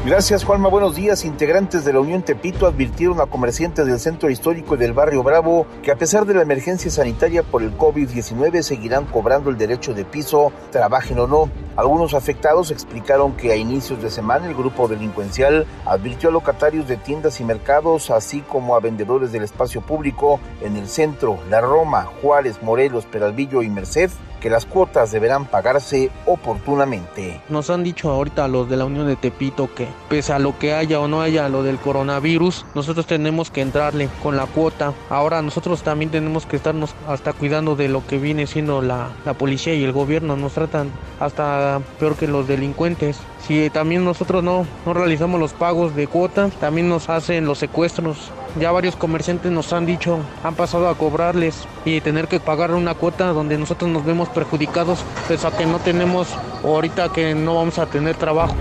S20: Gracias Juanma, buenos días. Integrantes de la Unión Tepito advirtieron a comerciantes del centro histórico y del barrio Bravo que a pesar de la emergencia sanitaria por el COVID-19 seguirán cobrando el derecho de piso, trabajen o no. Algunos afectados explicaron que a inicios de semana el grupo delincuencial advirtió a locatarios de tiendas y mercados, así como a vendedores del espacio público en el centro, La Roma, Juárez, Morelos, Peralvillo y Merced, que las cuotas deberán pagarse oportunamente.
S21: Nos han dicho ahorita los de la Unión de Tepito que pese a lo que haya o no haya lo del coronavirus, nosotros tenemos que entrarle con la cuota. Ahora nosotros también tenemos que estarnos hasta cuidando de lo que viene siendo la, la policía y el gobierno. Nos tratan hasta peor que los delincuentes. Si también nosotros no, no realizamos los pagos de cuota, también nos hacen los secuestros. Ya varios comerciantes nos han dicho, han pasado a cobrarles y tener que pagar una cuota donde nosotros nos vemos perjudicados, pese a que no tenemos, ahorita que no vamos a tener trabajo.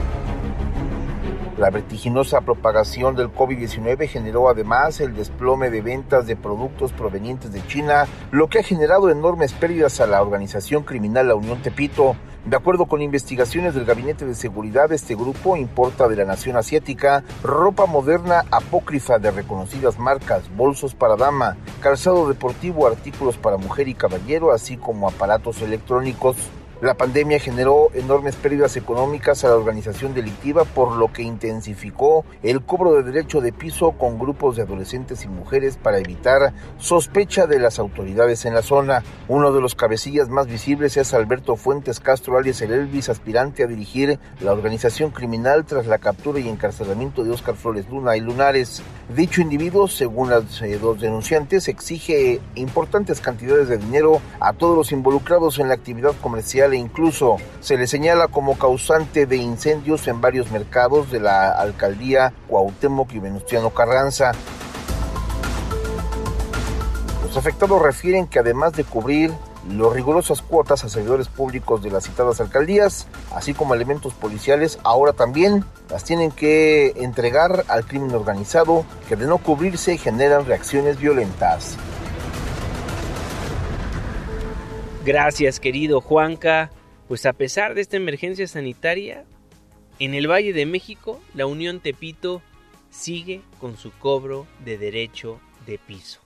S20: La vertiginosa propagación del COVID-19 generó además el desplome de ventas de productos provenientes de China, lo que ha generado enormes pérdidas a la organización criminal La Unión Tepito. De acuerdo con investigaciones del Gabinete de Seguridad, este grupo importa de la nación asiática ropa moderna apócrifa de reconocidas marcas, bolsos para dama, calzado deportivo, artículos para mujer y caballero, así como aparatos electrónicos. La pandemia generó enormes pérdidas económicas a la organización delictiva, por lo que intensificó el cobro de derecho de piso con grupos de adolescentes y mujeres para evitar sospecha de las autoridades en la zona. Uno de los cabecillas más visibles es Alberto Fuentes Castro, alias el Elvis, aspirante a dirigir la organización criminal tras la captura y encarcelamiento de Óscar Flores Luna y Lunares. Dicho individuo, según los eh, dos denunciantes, exige importantes cantidades de dinero a todos los involucrados en la actividad comercial e incluso se le señala como causante de incendios en varios mercados de la alcaldía Cuauhtémoc y Venustiano Carranza. Los afectados refieren que además de cubrir los rigurosas cuotas a servidores públicos de las citadas alcaldías, así como elementos policiales, ahora también las tienen que entregar al crimen organizado, que de no cubrirse generan reacciones violentas.
S1: Gracias, querido Juanca. Pues a pesar de esta emergencia sanitaria, en el Valle de México, la Unión Tepito sigue con su cobro de derecho de piso.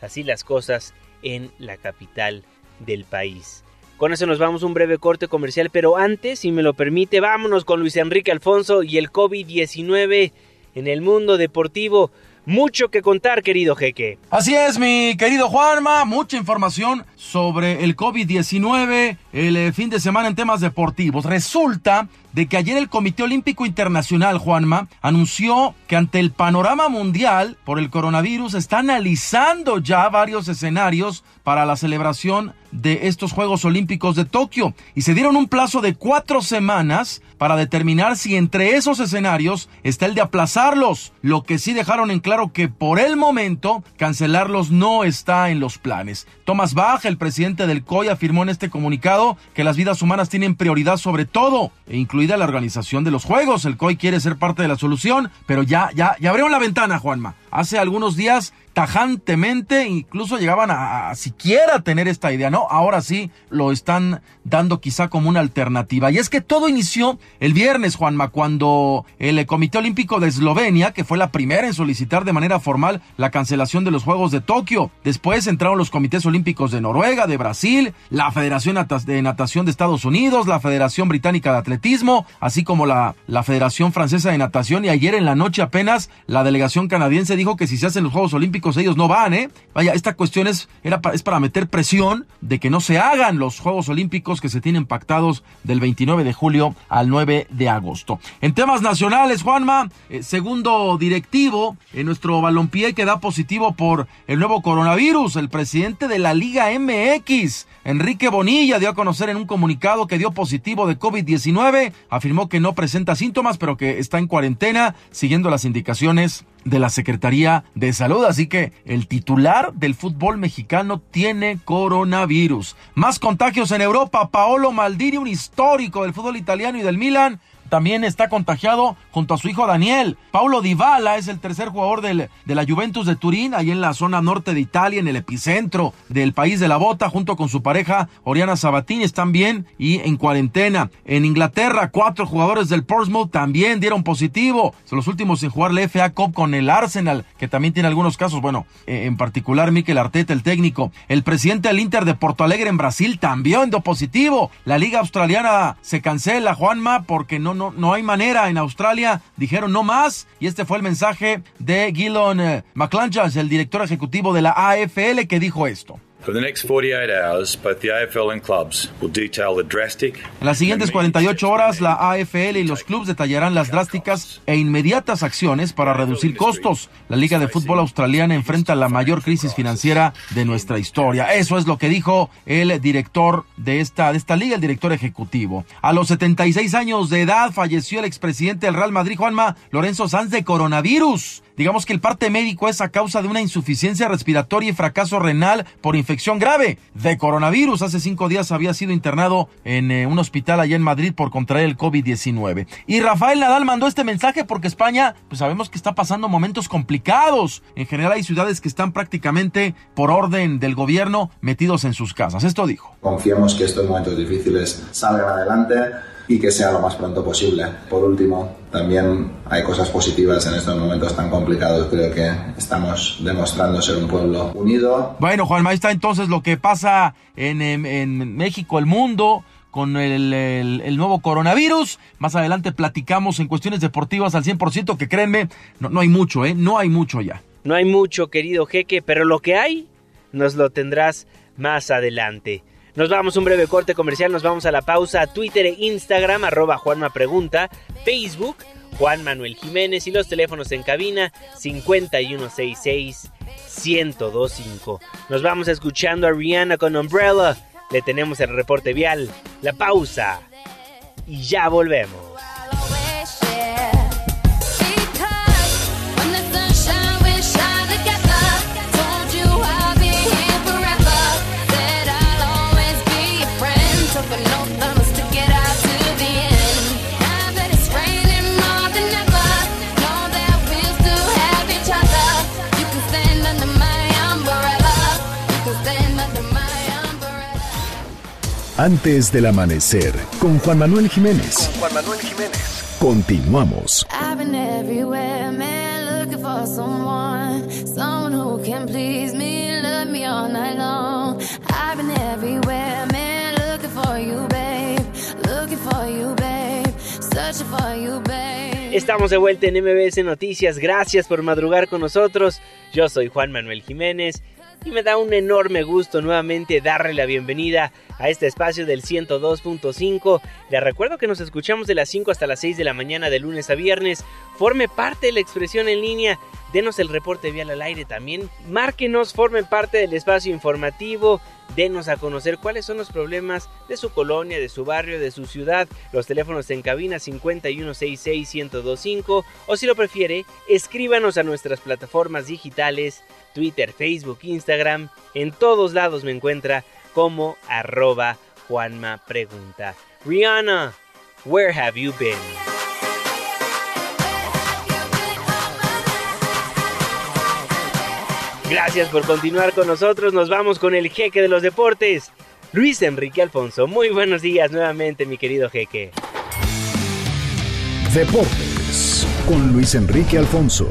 S1: Así las cosas en la capital del país. Con eso nos vamos a un breve corte comercial, pero antes, si me lo permite, vámonos con Luis Enrique Alfonso y el COVID-19 en el mundo deportivo. Mucho que contar, querido Jeque.
S22: Así es, mi querido Juanma, mucha información sobre el COVID-19 el eh, fin de semana en temas deportivos. Resulta de que ayer el Comité Olímpico Internacional, Juanma, anunció que ante el panorama mundial por el coronavirus está analizando ya varios escenarios para la celebración de estos Juegos Olímpicos de Tokio y se dieron un plazo de cuatro semanas para determinar si entre esos escenarios está el de aplazarlos. Lo que sí dejaron en claro que por el momento cancelarlos no está en los planes. Thomas Bach, el presidente del COI, afirmó en este comunicado que las vidas humanas tienen prioridad sobre todo, e incluida la organización de los Juegos. El COI quiere ser parte de la solución, pero ya, ya, ya la ventana, Juanma. Hace algunos días tajantemente, incluso llegaban a, siquiera tener esta idea, ¿no? Ahora sí lo están dando quizá como una alternativa. Y es que todo inició el viernes, Juanma, cuando el Comité Olímpico de Eslovenia, que fue la primera en solicitar de manera formal la cancelación de los Juegos de Tokio, después entraron los comités olímpicos de Noruega, de Brasil, la Federación de Natación de Estados Unidos, la Federación Británica de Atletismo, así como la, la Federación Francesa de Natación, y ayer en la noche apenas la delegación canadiense dijo que si se hacen los Juegos Olímpicos ellos no van, ¿eh? Vaya, esta cuestión es, era es para meter presión de que no se hagan los Juegos Olímpicos que se tienen pactados del 29 de julio al 9 de agosto. En temas nacionales, Juanma, eh, segundo directivo en nuestro balompié que da positivo por el nuevo coronavirus, el presidente de la Liga MX, Enrique Bonilla, dio a conocer en un comunicado que dio positivo de COVID-19, afirmó que no presenta síntomas, pero que está en cuarentena, siguiendo las indicaciones de la Secretaría de Salud. Así que el titular del fútbol mexicano tiene coronavirus. Más contagios en Europa. Paolo Maldini, un histórico del fútbol italiano y del Milan, también está contagiado junto a su hijo Daniel. Paulo Dybala es el tercer jugador del, de la Juventus de Turín, ahí en la zona norte de Italia, en el epicentro del país de la bota, junto con su pareja Oriana Sabatini, están bien y en cuarentena. En Inglaterra, cuatro jugadores del Portsmouth también dieron positivo. Son los últimos en jugar la FA Cup con el Arsenal, que también tiene algunos casos. Bueno, eh, en particular Mikel Arteta, el técnico. El presidente del Inter de Porto Alegre en Brasil también dio positivo. La liga australiana se cancela, Juanma, porque no no, no hay manera. En Australia dijeron no más. Y este fue el mensaje de Gilon eh, McClanchas, el director ejecutivo de la AFL, que dijo esto. En las siguientes 48 horas, la AFL y los clubes detallarán las drásticas e inmediatas acciones para reducir costos. La Liga de Fútbol Australiana enfrenta la mayor crisis financiera de nuestra historia. Eso es lo que dijo el director de esta, de esta liga, el director ejecutivo. A los 76 años de edad falleció el expresidente del Real Madrid, Juanma Lorenzo Sanz, de coronavirus. Digamos que el parte médico es a causa de una insuficiencia respiratoria y fracaso renal por infección grave de coronavirus. Hace cinco días había sido internado en eh, un hospital allá en Madrid por contraer el COVID-19. Y Rafael Nadal mandó este mensaje porque España, pues sabemos que está pasando momentos complicados. En general hay ciudades que están prácticamente por orden del gobierno metidos en sus casas. Esto dijo.
S23: Confiemos que estos momentos difíciles salgan adelante y que sea lo más pronto posible. Por último, también hay cosas positivas en estos momentos tan complicados. Creo que estamos demostrando ser un pueblo unido.
S22: Bueno, Juan, ahí está entonces lo que pasa en, en, México, el mundo con el, el, nuevo coronavirus. Más adelante platicamos en cuestiones deportivas al 100%, que créanme, no, no hay mucho, ¿eh? No hay mucho ya.
S1: No hay mucho, querido jeque, pero lo que hay nos lo tendrás más adelante. Nos vamos a un breve corte comercial, nos vamos a la pausa. Twitter e Instagram, arroba Juanma Pregunta. Facebook, Juan Manuel Jiménez. Y los teléfonos en cabina, 5166-1025. Nos vamos escuchando a Rihanna con Umbrella. Le tenemos el reporte vial, la pausa. Y ya volvemos.
S24: Antes del amanecer, con Juan Manuel Jiménez. Juan Manuel Jiménez. Continuamos.
S1: Estamos de vuelta en MBS Noticias. Gracias por madrugar con nosotros. Yo soy Juan Manuel Jiménez y me da un enorme gusto nuevamente darle la bienvenida a este espacio del 102.5. Le recuerdo que nos escuchamos de las 5 hasta las 6 de la mañana de lunes a viernes. Forme parte de la expresión en línea. Denos el reporte vial al aire también. Márquenos, formen parte del espacio informativo. Denos a conocer cuáles son los problemas de su colonia, de su barrio, de su ciudad. Los teléfonos en cabina 5166-1025 o si lo prefiere, escríbanos a nuestras plataformas digitales, Twitter, Facebook, Instagram. En todos lados me encuentra como arroba Juanma Pregunta. Rihanna, where have you been? Gracias por continuar con nosotros. Nos vamos con el jeque de los deportes, Luis Enrique Alfonso. Muy buenos días nuevamente, mi querido jeque.
S24: Deportes con Luis Enrique Alfonso.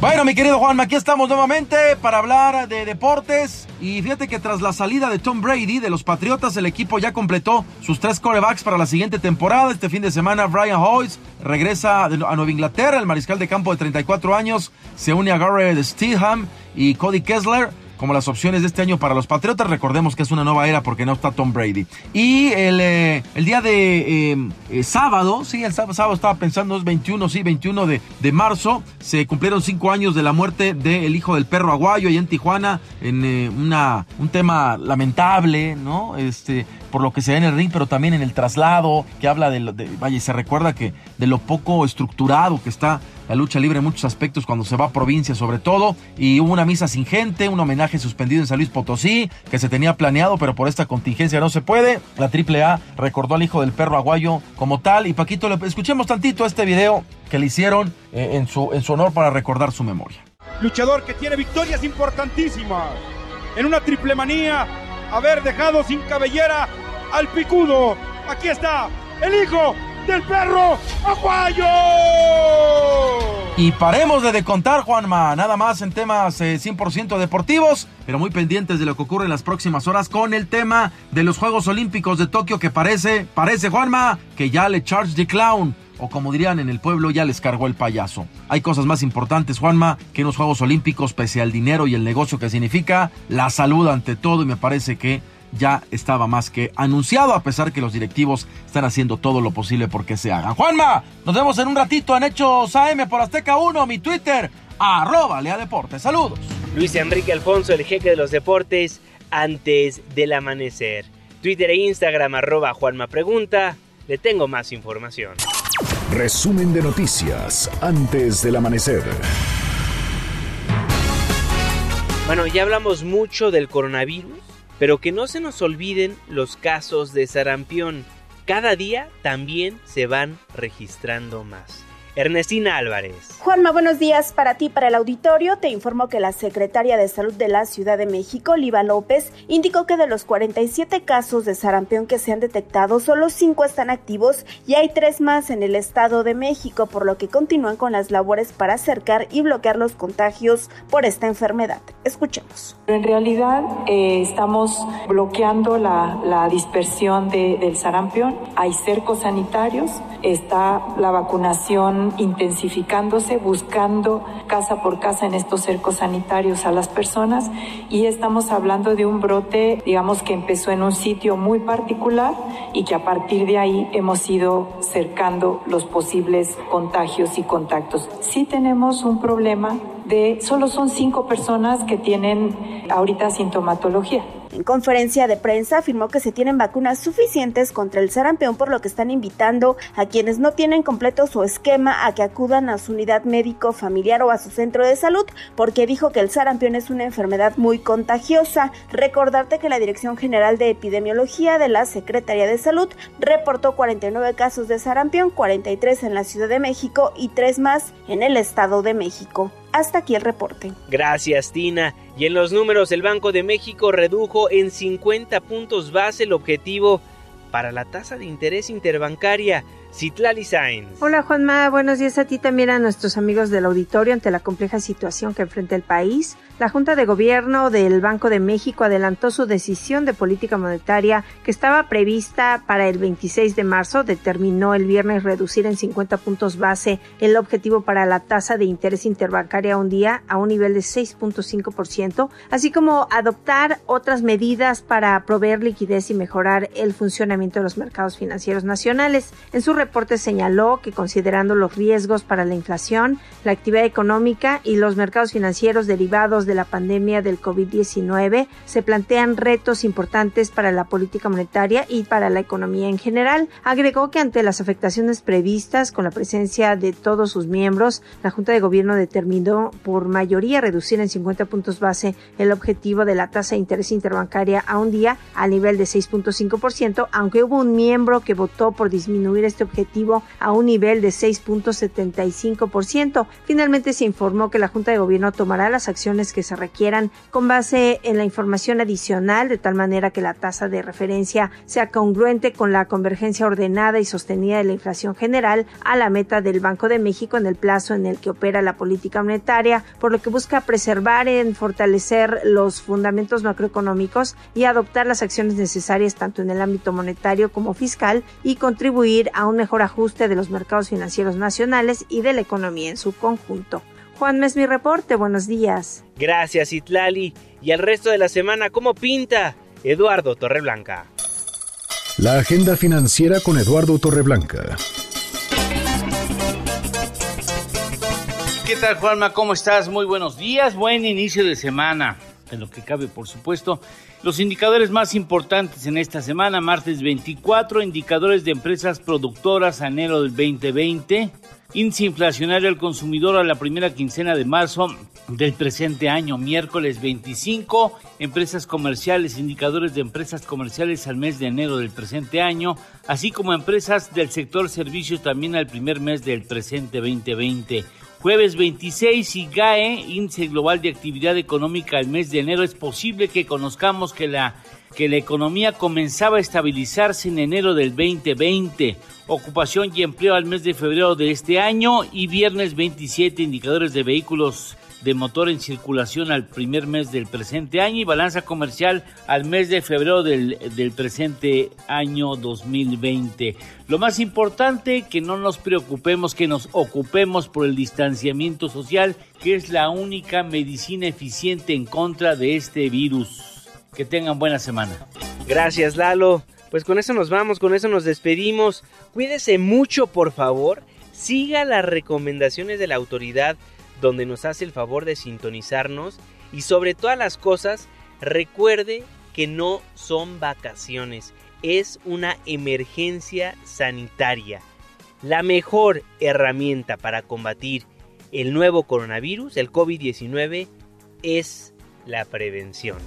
S22: Bueno, mi querido Juan, aquí estamos nuevamente para hablar de deportes. Y fíjate que tras la salida de Tom Brady de los Patriotas, el equipo ya completó sus tres corebacks para la siguiente temporada. Este fin de semana, Brian Hoyes regresa a Nueva Inglaterra. El mariscal de campo de 34 años se une a Garrett Stidham y Cody Kessler como las opciones de este año para los Patriotas. Recordemos que es una nueva era porque no está Tom Brady. Y el, eh, el día de eh, eh, sábado, sí, el sábado, estaba pensando, es 21, sí, 21 de, de marzo, se cumplieron cinco años de la muerte del hijo del perro aguayo allá en Tijuana, en una, un tema lamentable, ¿no? Este, por lo que se ve en el ring, pero también en el traslado, que habla de, vaya, se recuerda que de lo poco estructurado que está la lucha libre en muchos aspectos cuando se va a provincia sobre todo. Y hubo una misa sin gente, un homenaje suspendido en San Luis Potosí, que se tenía planeado, pero por esta contingencia no se puede. La AAA recordó al hijo del perro aguayo como tal. Y Paquito, escuchemos tantito este video que le hicieron eh, en, su, en su honor para recordar su memoria.
S25: Luchador que tiene victorias importantísimas. En una triple manía, haber dejado sin cabellera al picudo. Aquí está, el hijo del perro Aguayo.
S22: Y paremos de contar, Juanma, nada más en temas 100% eh, deportivos, pero muy pendientes de lo que ocurre en las próximas horas con el tema de los Juegos Olímpicos de Tokio que parece, parece, Juanma, que ya le charge the clown o como dirían en el pueblo, ya les cargó el payaso. Hay cosas más importantes, Juanma, que los Juegos Olímpicos, pese al dinero y el negocio que significa, la salud ante todo y me parece que ya estaba más que anunciado, a pesar que los directivos están haciendo todo lo posible porque se hagan. Juanma, nos vemos en un ratito en Hechos AM por Azteca 1, mi Twitter, arroba Lea Deportes. Saludos.
S1: Luis Enrique Alfonso, el jeque de los deportes, antes del amanecer. Twitter e Instagram arroba Juanma Pregunta. Le tengo más información.
S24: Resumen de noticias antes del amanecer.
S1: Bueno, ya hablamos mucho del coronavirus, pero que no se nos olviden los casos de sarampión. Cada día también se van registrando más. Ernestina Álvarez.
S26: Juanma, buenos días para ti, para el auditorio. Te informo que la secretaria de Salud de la Ciudad de México, Liva López, indicó que de los 47 casos de sarampión que se han detectado, solo 5 están activos y hay 3 más en el Estado de México, por lo que continúan con las labores para acercar y bloquear los contagios por esta enfermedad. Escuchemos.
S27: En realidad eh, estamos bloqueando la, la dispersión de, del sarampión. Hay cercos sanitarios, está la vacunación intensificándose, buscando casa por casa en estos cercos sanitarios a las personas y estamos hablando de un brote, digamos que empezó en un sitio muy particular y que a partir de ahí hemos ido cercando los posibles contagios y contactos. Sí tenemos un problema de, solo son cinco personas que tienen ahorita sintomatología.
S26: En conferencia de prensa afirmó que se tienen vacunas suficientes contra el sarampión, por lo que están invitando a quienes no tienen completo su esquema a que acudan a su unidad médico familiar o a su centro de salud, porque dijo que el sarampión es una enfermedad muy contagiosa. Recordarte que la Dirección General de Epidemiología de la Secretaría de Salud reportó 49 casos de sarampión, 43 en la Ciudad de México y 3 más en el Estado de México. Hasta aquí el reporte.
S1: Gracias, Tina. Y en los números, el Banco de México redujo en 50 puntos base el objetivo para la tasa de interés interbancaria. Citlali Sainz.
S15: Hola Juanma, buenos días a ti también a nuestros amigos del auditorio ante la compleja situación que enfrenta el país. La Junta de Gobierno del Banco de México adelantó su decisión de política monetaria que estaba prevista para el 26 de marzo. Determinó el viernes reducir en 50 puntos base el objetivo para la tasa de interés interbancaria un día a un nivel de 6.5%, así como adoptar otras medidas para proveer liquidez y mejorar el funcionamiento de los mercados financieros nacionales. En su reporte señaló que considerando los riesgos para la inflación, la actividad económica y los mercados financieros derivados de la pandemia del COVID-19, se plantean retos importantes para la política monetaria y para la economía en general. Agregó que ante las afectaciones previstas con la presencia de todos sus miembros, la Junta de Gobierno determinó por mayoría reducir en 50 puntos base el objetivo de la tasa de interés interbancaria a un día al nivel de 6.5%, aunque hubo un miembro que votó por disminuir este objetivo a un nivel de 6.75%. Finalmente se informó que la Junta de Gobierno tomará las acciones que se requieran con base en la información adicional, de tal manera que la tasa de referencia sea congruente con la convergencia ordenada y sostenida de la inflación general a la meta del Banco de México en el plazo en el que opera la política monetaria, por lo que busca preservar y fortalecer los fundamentos macroeconómicos y adoptar las acciones necesarias tanto en el ámbito monetario como fiscal y contribuir a un mejor ajuste de los mercados financieros nacionales y de la economía en su conjunto. Juan es mi reporte, buenos días.
S1: Gracias, Itlali. Y el resto de la semana, ¿cómo pinta? Eduardo Torreblanca.
S24: La agenda financiera con Eduardo Torreblanca.
S28: ¿Qué tal, Juanma? ¿Cómo estás? Muy buenos días. Buen inicio de semana. En lo que cabe, por supuesto. Los indicadores más importantes en esta semana, martes 24, indicadores de empresas productoras enero del 2020, índice inflacionario al consumidor a la primera quincena de marzo del presente año, miércoles 25, empresas comerciales, indicadores de empresas comerciales al mes de enero del presente año, así como empresas del sector servicios también al primer mes del presente 2020. Jueves 26, IGAE, Índice Global de Actividad Económica al mes de enero. Es posible que conozcamos que la, que la economía comenzaba a estabilizarse en enero del 2020. Ocupación y empleo al mes de febrero de este año. Y viernes 27, indicadores de vehículos de motor en circulación al primer mes del presente año y balanza comercial al mes de febrero del, del, presente año 2020. Lo más importante, que no nos preocupemos, que nos ocupemos por el distanciamiento social, que es la única medicina eficiente en contra de este virus. Que tengan buena semana.
S1: Gracias, Lalo. Pues con eso nos vamos, con eso nos despedimos. Cuídese mucho, por favor. Siga las recomendaciones de la autoridad donde nos hace el favor de sintonizarnos y sobre todas las cosas, recuerde que no son vacaciones, es una emergencia sanitaria. La mejor herramienta para combatir el nuevo coronavirus, el COVID-19, es la prevención.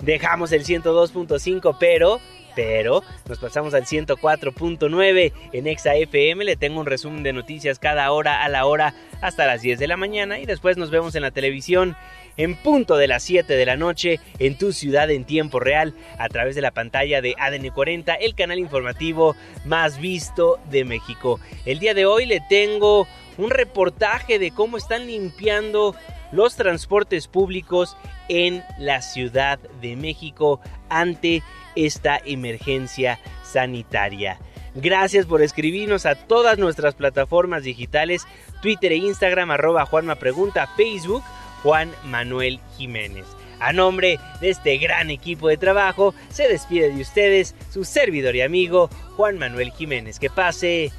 S1: Dejamos el 102.5, pero pero nos pasamos al 104.9 en Exa FM. Le tengo un resumen de noticias cada hora a la hora hasta las 10 de la mañana y después nos vemos en la televisión en punto de las 7 de la noche en tu ciudad en tiempo real a través de la pantalla de ADN 40, el canal informativo más visto de México. El día de hoy le tengo un reportaje de cómo están limpiando los transportes públicos en la Ciudad de México ante esta emergencia sanitaria. Gracias por escribirnos a todas nuestras plataformas digitales, Twitter e Instagram, arroba Juanma Pregunta, Facebook, Juan Manuel Jiménez. A nombre de este gran equipo de trabajo, se despide de ustedes su servidor y amigo Juan Manuel Jiménez. Que pase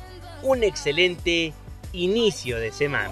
S1: un excelente inicio de semana.